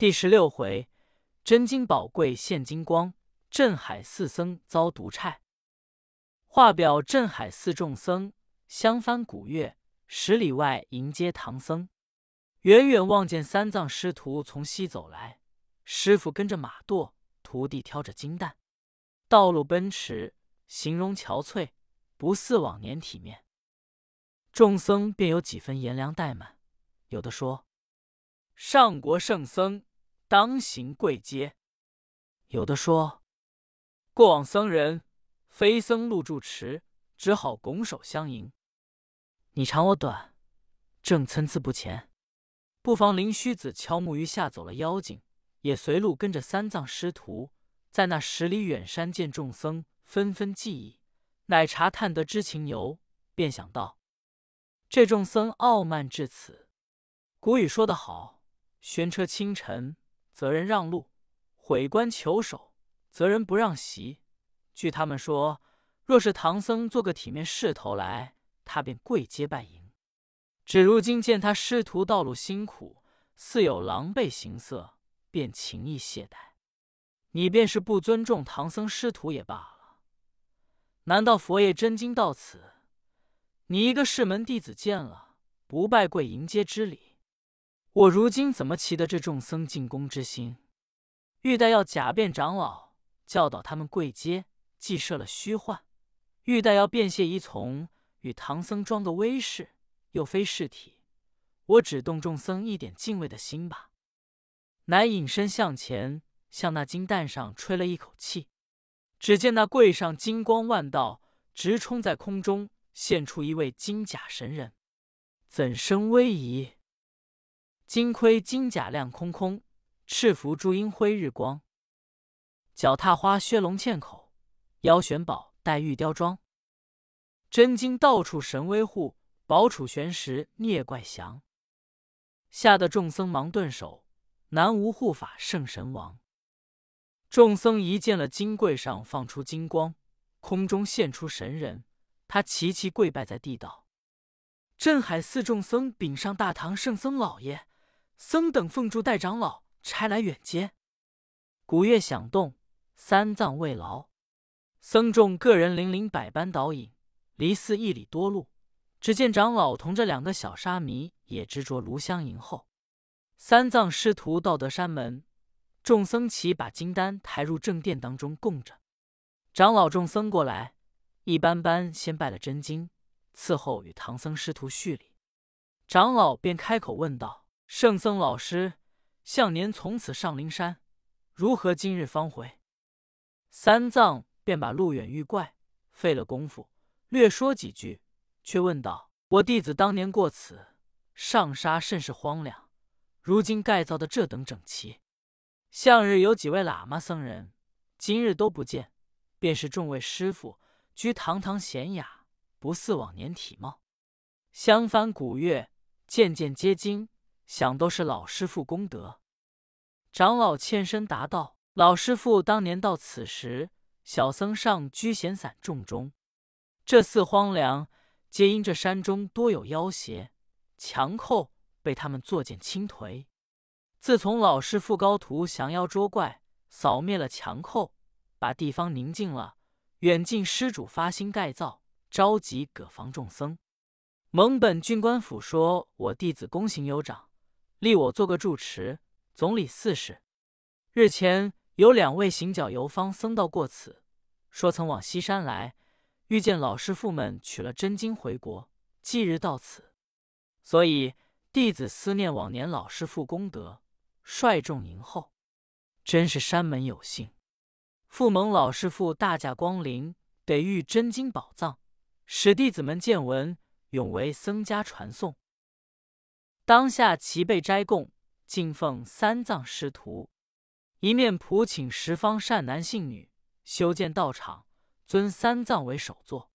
第十六回，真金宝贵现金光，镇海四僧遭毒差。画表镇海寺众僧相翻古月，十里外迎接唐僧。远远望见三藏师徒从西走来，师傅跟着马垛，徒弟挑着金担，道路奔驰，形容憔悴，不似往年体面。众僧便有几分颜良怠慢，有的说：“上国圣僧当行跪阶。”有的说：“过往僧人非僧路住持，只好拱手相迎。你长我短，正参差不前。”不妨灵虚子敲木鱼吓走了妖精，也随路跟着三藏师徒，在那十里远山见众僧纷纷记忆，乃查探得知情由，便想到这众僧傲慢至此。古语说得好：“悬车清尘，责人让路；毁官求首，责人不让席。”据他们说，若是唐僧做个体面势头来，他便跪阶拜迎。只如今见他师徒道路辛苦，似有狼狈形色，便情意懈怠。你便是不尊重唐僧师徒也罢了。难道佛爷真经到此，你一个师门弟子见了不拜跪迎接之礼？我如今怎么齐得这众僧进宫之心？欲待要假变长老，教导他们跪阶，既设了虚幻；欲待要变谢依从，与唐僧装个威势。又非尸体，我只动众僧一点敬畏的心吧。乃隐身向前，向那金蛋上吹了一口气，只见那柜上金光万道，直冲在空中，现出一位金甲神人，怎生威仪？金盔金甲亮空空，赤服朱缨辉日光，脚踏花靴龙嵌口，腰悬宝带玉雕装，真金到处神威护。宝杵悬石孽怪降，吓得众僧忙顿首。南无护法圣神王。众僧一见了金柜上放出金光，空中现出神人，他齐齐跪拜在地道。镇海寺众僧禀上大唐圣僧老爷，僧等奉祝代长老差来远接。鼓乐响动，三藏慰劳，僧众个人领领百般导引，离寺一里多路。只见长老同着两个小沙弥也执着炉香迎候。三藏师徒到得山门，众僧齐把金丹抬入正殿当中供着。长老众僧过来，一般般先拜了真经，伺候与唐僧师徒叙礼。长老便开口问道：“圣僧老师，向年从此上灵山，如何今日方回？”三藏便把路远遇怪，费了功夫，略说几句。却问道：“我弟子当年过此上沙甚是荒凉，如今盖造的这等整齐。向日有几位喇嘛僧人，今日都不见，便是众位师傅居堂堂娴雅，不似往年体貌。相翻古月，件件皆精，想都是老师傅功德。”长老欠身答道：“老师傅当年到此时，小僧上居闲散众中，这寺荒凉。”皆因这山中多有妖邪强寇，被他们作践轻颓。自从老师傅高徒降妖捉怪，扫灭了强寇，把地方宁静了，远近施主发心盖造，召集葛房众僧。蒙本郡官府说我弟子功行有长，立我做个住持，总理四事。日前有两位行脚游方僧道过此，说曾往西山来。遇见老师傅们取了真经回国，即日到此，所以弟子思念往年老师傅功德，率众迎候，真是山门有幸，复蒙老师傅大驾光临，得遇真经宝藏，使弟子们见闻，永为僧家传颂。当下齐备斋供，敬奉三藏师徒，一面普请十方善男信女修建道场。尊三藏为首座，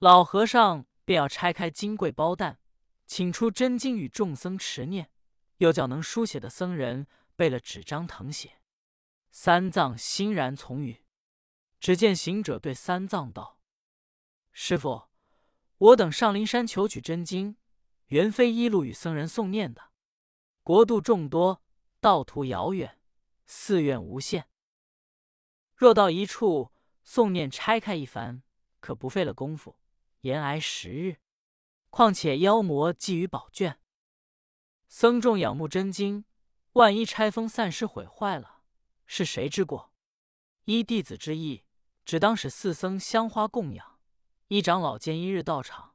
老和尚便要拆开金柜包蛋，请出真经与众僧持念，又叫能书写的僧人备了纸张誊写。三藏欣然从允。只见行者对三藏道：“师傅，我等上灵山求取真经，原非一路与僧人诵念的。国度众多，道途遥远，寺院无限。若到一处诵念拆开一番，可不费了功夫，延挨十日。况且妖魔觊觎宝卷，僧众仰慕真经，万一拆封散失毁坏了，是谁之过？依弟子之意，只当使四僧香花供养，一长老见一日到场，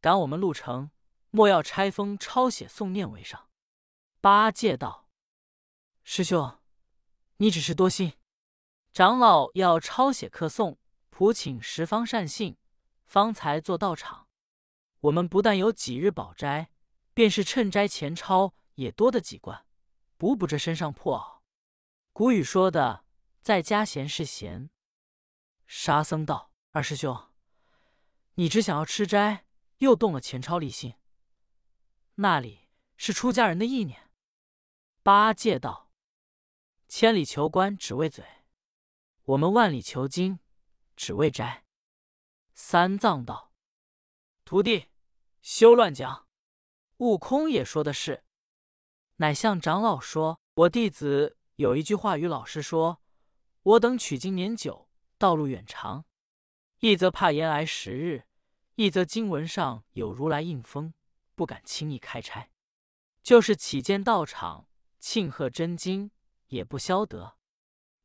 赶我们路程，莫要拆封抄写诵念为上。八戒道：“师兄，你只是多心。长老要抄写课诵，普请十方善信，方才做道场。我们不但有几日宝斋，便是趁斋前抄，也多的几贯，补补这身上破袄。古语说的，在家闲是闲。”沙僧道：“二师兄，你只想要吃斋，又动了前抄立信，那里是出家人的意念？”八戒道：“千里求官只为嘴，我们万里求经只为斋。”三藏道：“徒弟，休乱讲。悟空也说的是，乃向长老说：我弟子有一句话与老师说：我等取经年久，道路远长，一则怕延挨时日，一则经文上有如来印封，不敢轻易开拆。就是起见道场。”庆贺真经也不消得，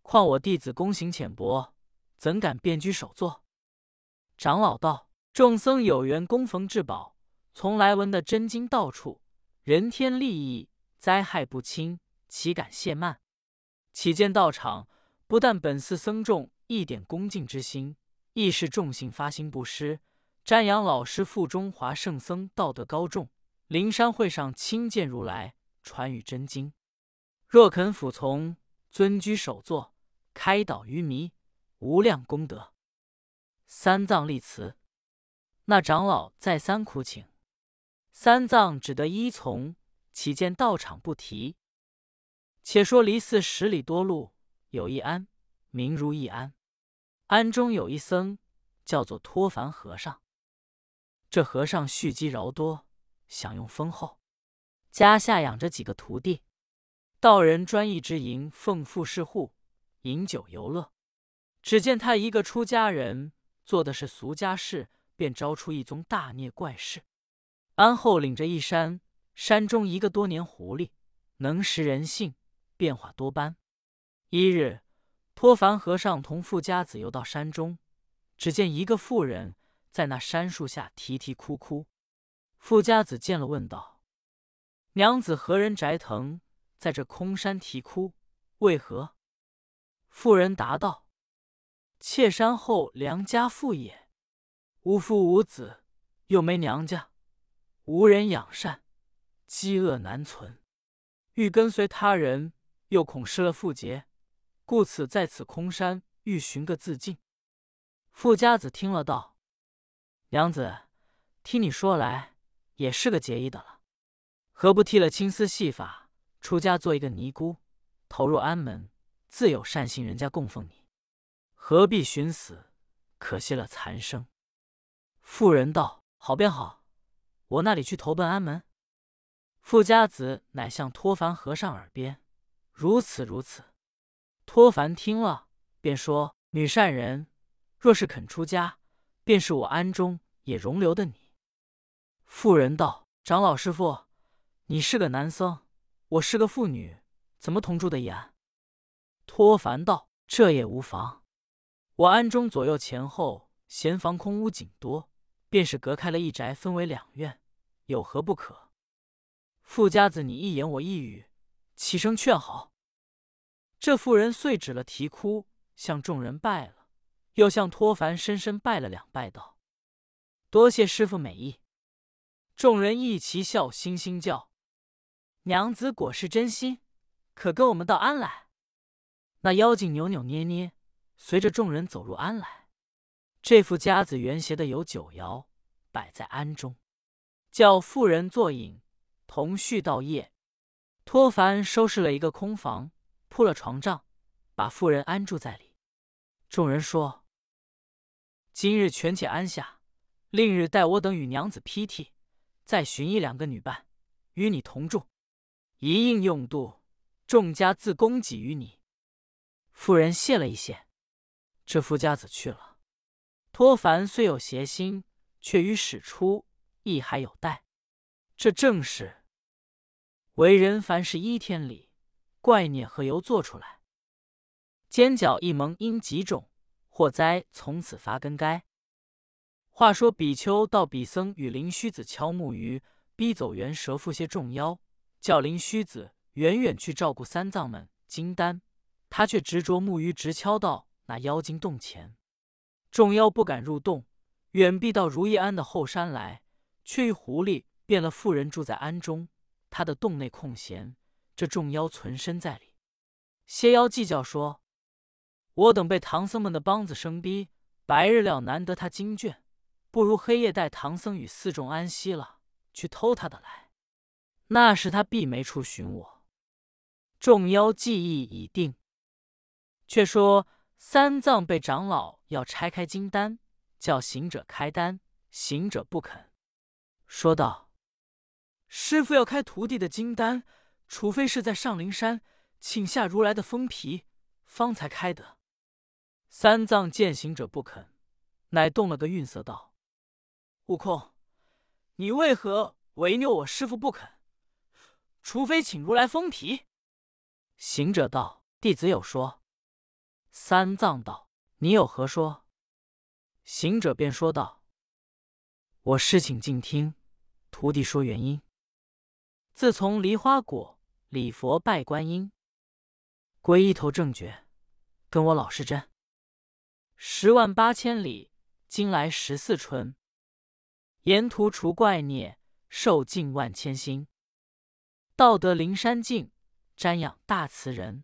况我弟子功行浅薄，怎敢便居首座？长老道：“众僧有缘供逢至宝，从来闻的真经到处，人天利益灾害不轻，岂敢懈慢？起见道场，不但本寺僧众一点恭敬之心，亦是众信发心布施，瞻仰老师傅中华圣僧道德高重，灵山会上亲见如来，传语真经。”若肯服从，尊居首座，开导愚迷，无量功德。三藏立辞，那长老再三苦请，三藏只得依从。岂见道场不提。且说离寺十里多路，有一庵，名如意庵。庵中有一僧，叫做托凡和尚。这和尚蓄积饶多，享用丰厚，家下养着几个徒弟。道人专一之营，奉富士户，饮酒游乐。只见他一个出家人做的是俗家事，便招出一宗大孽怪事。安后领着一山，山中一个多年狐狸，能识人性，变化多般。一日，托凡和尚同富家子游到山中，只见一个妇人在那山树下啼啼哭哭。富家子见了，问道：“娘子何人宅腾？”在这空山啼哭，为何？妇人答道：“妾山后良家妇也，无父无子，又没娘家，无人养善，饥饿难存，欲跟随他人，又恐失了妇节，故此在此空山，欲寻个自尽。”富家子听了道：“娘子，听你说来，也是个结义的了，何不剃了青丝细发？”出家做一个尼姑，投入安门，自有善心人家供奉你，何必寻死？可惜了残生。妇人道：“好便好，我那里去投奔安门。”富家子乃向托凡和尚耳边：“如此如此。”托凡听了，便说：“女善人，若是肯出家，便是我庵中也容留的你。”妇人道：“长老师傅，你是个男僧。”我是个妇女，怎么同住的一庵？托凡道：“这也无妨。我庵中左右前后闲房空屋仅多，便是隔开了一宅，分为两院，有何不可？”富家子，你一言我一语，齐声劝好。这妇人遂止了啼哭，向众人拜了，又向托凡深深拜了两拜，道：“多谢师傅美意。”众人一齐笑嘻嘻叫。娘子果是真心，可跟我们到庵来。那妖精扭扭捏捏，随着众人走入庵来。这副夹子原携的有酒肴，摆在庵中，叫妇人坐饮，同叙到夜。托凡收拾了一个空房，铺了床帐，把妇人安住在里。众人说：“今日权且安下，另日待我等与娘子披剃，再寻一两个女伴，与你同住。”一应用度，众家自供给于你。”妇人谢了一谢，这夫家子去了。托凡虽有邪心，却于使出亦还有待。这正是为人凡事依天理，怪孽何由做出来？尖角一蒙因几种祸灾，从此发根该。话说比丘到比僧与灵虚子敲木鱼，逼走猿蛇附些众妖，叫灵虚子远远去照顾三藏们金丹，他却执着木鱼直敲到那妖精洞前。众妖不敢入洞，远避到如意庵的后山来，却遇狐狸变了妇人住在庵中，他的洞内空闲，这众妖存身在里。些妖计较说。我等被唐僧们的帮子生逼，白日料难得他经卷，不如黑夜待唐僧与四众安息了，去偷他的来。那时他必没处寻我。众妖计议已定。却说三藏被长老要拆开金丹，叫行者开丹，行者不肯，说道：“师傅要开徒弟的金丹，除非是在上灵山请下如来的封皮，方才开得。”三藏见行者不肯，乃动了个韵色道：“悟空，你为何违拗我师傅不肯？除非请如来封皮。”行者道：“弟子有说。”三藏道：“你有何说？”行者便说道：“我师请静听，徒弟说原因。自从梨花果礼佛拜观音，皈依头正觉，跟我老师真。”十万八千里，今来十四春。沿途除怪孽，受尽万千心。道德灵山境，瞻仰大慈人。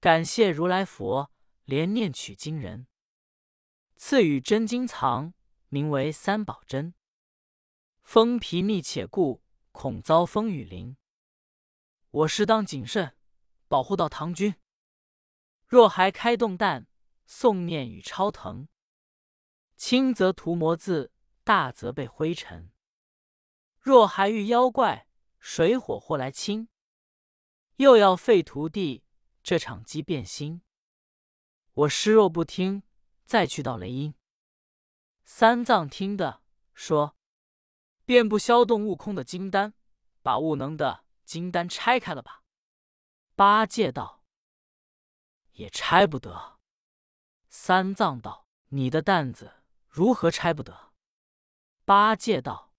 感谢如来佛，连念取经人。赐予真经藏，名为三宝真。封皮密且固，恐遭风雨淋。我适当谨慎，保护到唐军。若还开动弹。诵念与超腾，轻则涂魔字，大则被灰尘。若还遇妖怪，水火或来侵，又要废徒弟，这场机变心。我师若不听，再去到雷音。三藏听的说，便不消动悟空的金丹，把悟能的金丹拆开了吧。八戒道：“也拆不得。”三藏道：“你的担子如何拆不得？”八戒道：“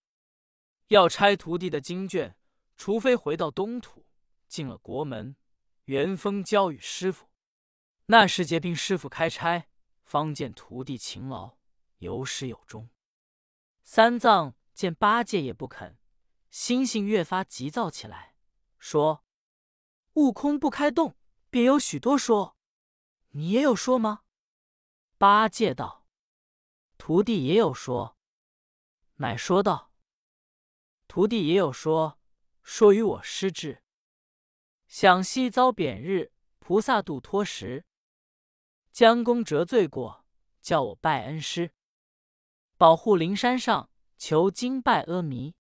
要拆徒弟的经卷，除非回到东土，进了国门，元丰交与师傅，那时皆凭师傅开差，方见徒弟勤劳，有始有终。”三藏见八戒也不肯，心性越发急躁起来，说：“悟空不开动，便有许多说，你也有说吗？”八戒道：“徒弟也有说。”乃说道：“徒弟也有说，说与我师之。想昔遭贬日，菩萨度脱时，将功折罪过，叫我拜恩师，保护灵山上，求经拜阿弥，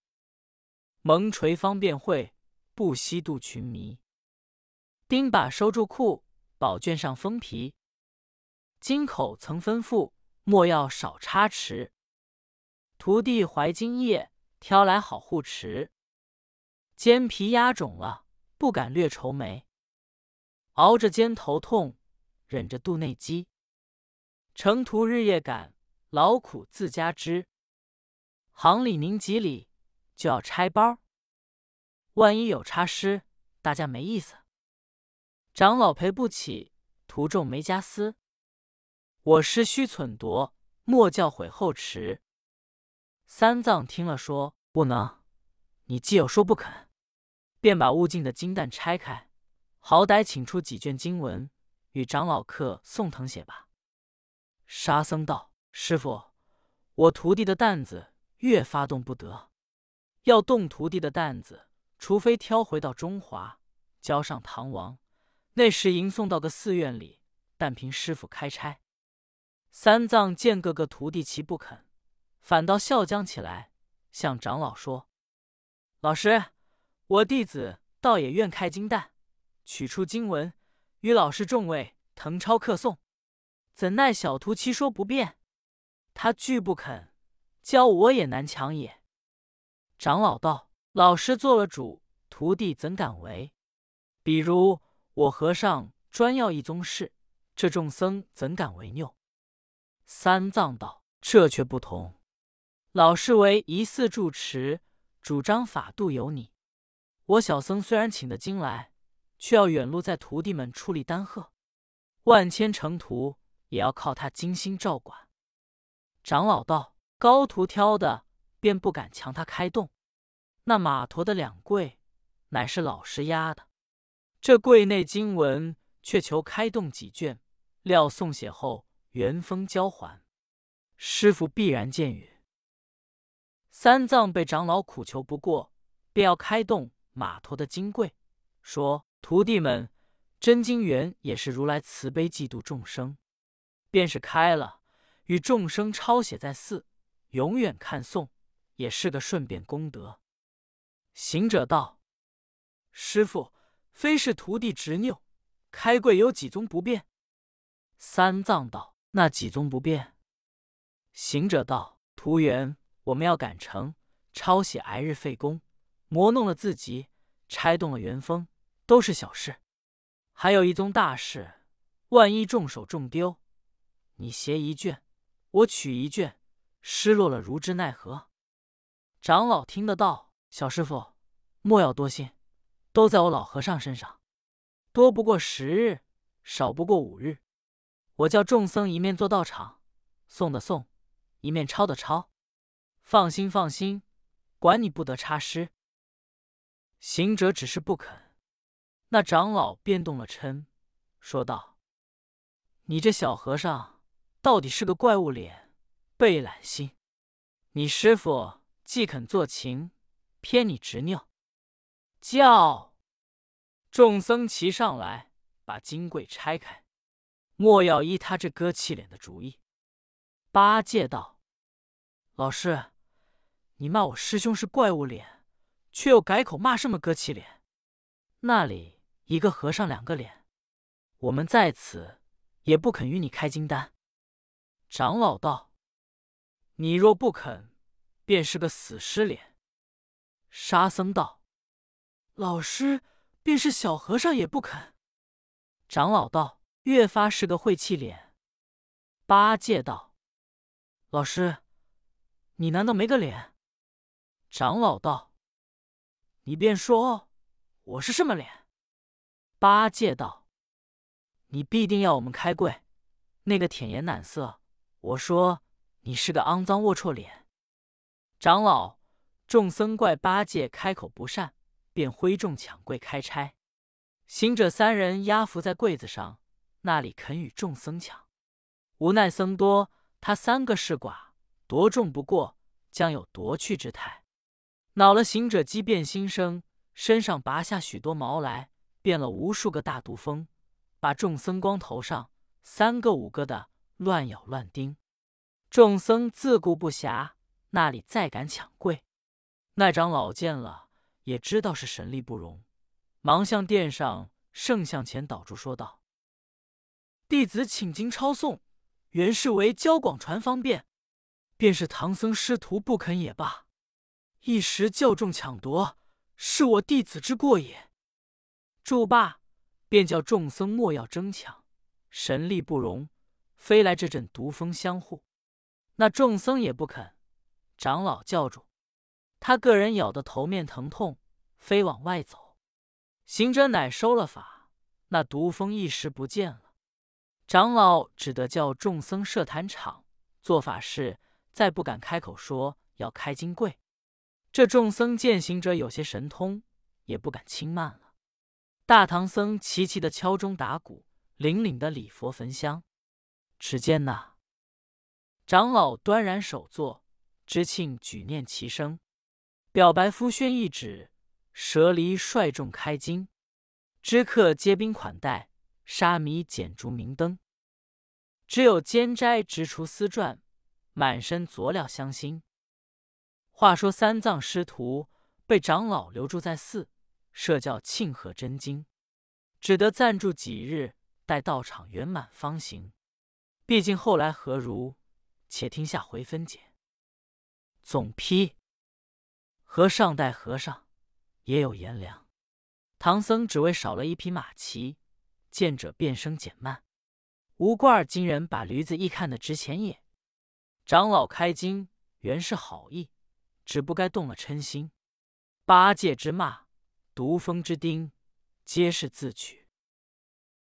蒙垂方便会，不惜度群迷。钉把收住库，宝卷上封皮。”金口曾吩咐，莫要少差池。徒弟怀金叶，挑来好护持。肩皮压肿了，不敢略愁眉。熬着肩头痛，忍着肚内饥。程途日夜赶，劳苦自家知。行里宁几里，就要拆包。万一有差失，大家没意思。长老赔不起，徒众没家私。我师须忖夺，莫教悔后迟。三藏听了说：“不能，你既有说不肯，便把悟净的金蛋拆开，好歹请出几卷经文，与长老客宋腾写吧。”沙僧道：“师傅，我徒弟的担子越发动不得，要动徒弟的担子，除非挑回到中华，交上唐王，那时迎送到个寺院里，但凭师傅开差。”三藏见各个徒弟齐不肯，反倒笑将起来，向长老说：“老师，我弟子倒也愿开金蛋，取出经文，与老师众位誊抄刻诵。怎奈小徒妻说不便，他拒不肯，教我也难强也。长老道：“老师做了主，徒弟怎敢违？比如我和尚专要一宗事，这众僧怎敢违拗？”三藏道：“这却不同。老师为疑似住持，主张法度有你。我小僧虽然请的经来，却要远路在徒弟们处理丹鹤，万千成徒也要靠他精心照管。”长老道：“高徒挑的，便不敢强他开动。那马驮的两柜，乃是老师押的。这柜内经文，却求开动几卷，料送写后。”元丰交还，师傅必然见允。三藏被长老苦求不过，便要开动马驮的金柜，说：“徒弟们，真经缘也是如来慈悲嫉妒众生，便是开了，与众生抄写在寺，永远看诵，也是个顺便功德。”行者道：“师傅，非是徒弟执拗，开柜有几宗不便？”三藏道。那几宗不变？行者道：“徒缘，我们要赶程，抄写挨日费工，磨弄了自己，拆动了元丰，都是小事。还有一宗大事，万一重手重丢，你携一卷，我取一卷，失落了如之奈何？”长老听得到，小师傅莫要多心，都在我老和尚身上，多不过十日，少不过五日。我叫众僧一面做道场，送的送，一面抄的抄。放心放心，管你不得差失。行者只是不肯，那长老便动了嗔，说道：“你这小和尚到底是个怪物脸，背懒心。你师傅既肯做情，偏你执拗。”叫众僧齐上来，把金柜拆开。莫要依他这割气脸的主意。八戒道：“老师，你骂我师兄是怪物脸，却又改口骂什么割气脸？那里一个和尚两个脸，我们在此也不肯与你开金丹。”长老道：“你若不肯，便是个死尸脸。”沙僧道：“老师便是小和尚也不肯。”长老道。越发是个晦气脸。八戒道：“老师，你难道没个脸？”长老道：“你便说，我是什么脸？”八戒道：“你必定要我们开柜，那个舔颜懒色。我说你是个肮脏龌龊脸。”长老、众僧怪八戒开口不善，便挥众抢柜开拆。行者三人压伏在柜子上。那里肯与众僧抢？无奈僧多，他三个是寡，夺众不过，将有夺去之态。恼了行者，机变心生，身上拔下许多毛来，变了无数个大毒蜂，把众僧光头上三个五个的乱咬乱叮。众僧自顾不暇，那里再敢抢柜？那长老见了，也知道是神力不容，忙向殿上圣像前倒住，说道。弟子请经抄诵，原是为教广传方便，便是唐僧师徒不肯也罢。一时教众抢夺，是我弟子之过也。住罢，便叫众僧莫要争抢，神力不容，飞来这阵毒风相护。那众僧也不肯。长老叫住他个人，咬得头面疼痛，飞往外走。行者乃收了法，那毒风一时不见了。长老只得叫众僧设坛场做法事，再不敢开口说要开金柜。这众僧见行者有些神通，也不敢轻慢了。大唐僧齐齐的敲钟打鼓，凛凛的礼佛焚香。只见那长老端然首座，知庆举念齐声，表白夫宣一旨，舍离率众开金，知客接宾款待。沙弥剪烛明灯，只有监斋直除丝篆，满身佐料香辛。话说三藏师徒被长老留住在寺，设教庆贺真经。只得暂住几日，待道场圆满方行。毕竟后来何如？且听下回分解。总批：和尚待和尚，也有颜良。唐僧只为少了一匹马骑，见者变声减慢。吴贯儿今人把驴子一看的值钱也。长老开金原是好意，只不该动了嗔心。八戒之骂，毒蜂之叮，皆是自取。